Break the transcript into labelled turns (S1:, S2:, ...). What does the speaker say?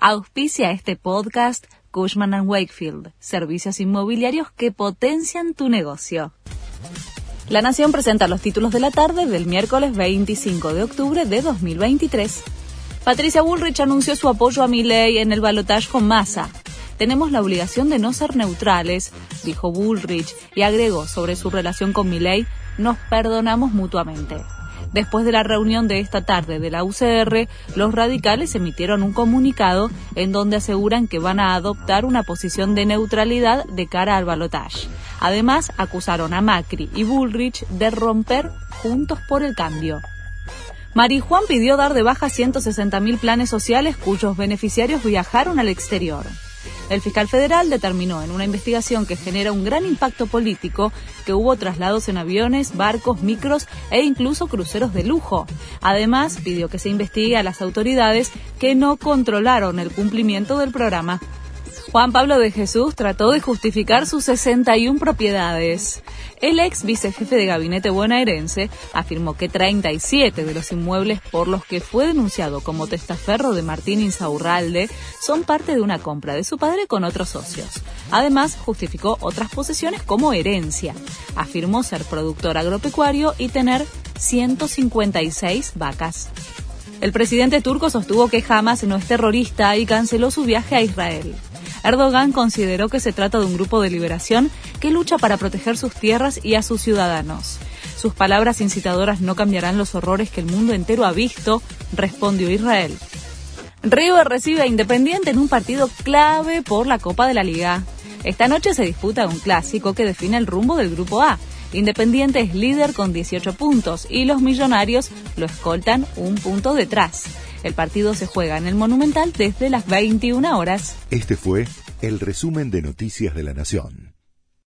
S1: Auspicia este podcast Cushman ⁇ Wakefield, servicios inmobiliarios que potencian tu negocio. La Nación presenta los títulos de la tarde del miércoles 25 de octubre de 2023. Patricia Bullrich anunció su apoyo a Milley en el balotaje con Massa. Tenemos la obligación de no ser neutrales, dijo Bullrich y agregó sobre su relación con Milley, nos perdonamos mutuamente. Después de la reunión de esta tarde de la UCR, los radicales emitieron un comunicado en donde aseguran que van a adoptar una posición de neutralidad de cara al balotaje. Además, acusaron a Macri y Bullrich de romper Juntos por el Cambio. Marijuán pidió dar de baja 160.000 planes sociales cuyos beneficiarios viajaron al exterior. El fiscal federal determinó en una investigación que genera un gran impacto político que hubo traslados en aviones, barcos, micros e incluso cruceros de lujo. Además, pidió que se investigue a las autoridades que no controlaron el cumplimiento del programa. Juan Pablo de Jesús trató de justificar sus 61 propiedades. El ex vicejefe de gabinete bonaerense afirmó que 37 de los inmuebles por los que fue denunciado como testaferro de Martín Insaurralde son parte de una compra de su padre con otros socios. Además, justificó otras posesiones como herencia. Afirmó ser productor agropecuario y tener 156 vacas. El presidente turco sostuvo que Hamas no es terrorista y canceló su viaje a Israel. Erdogan consideró que se trata de un grupo de liberación que lucha para proteger sus tierras y a sus ciudadanos. Sus palabras incitadoras no cambiarán los horrores que el mundo entero ha visto, respondió Israel. River recibe a Independiente en un partido clave por la Copa de la Liga. Esta noche se disputa un clásico que define el rumbo del Grupo A. Independiente es líder con 18 puntos y los millonarios lo escoltan un punto detrás. El partido se juega en el Monumental desde las 21 horas.
S2: Este fue el resumen de Noticias de la Nación.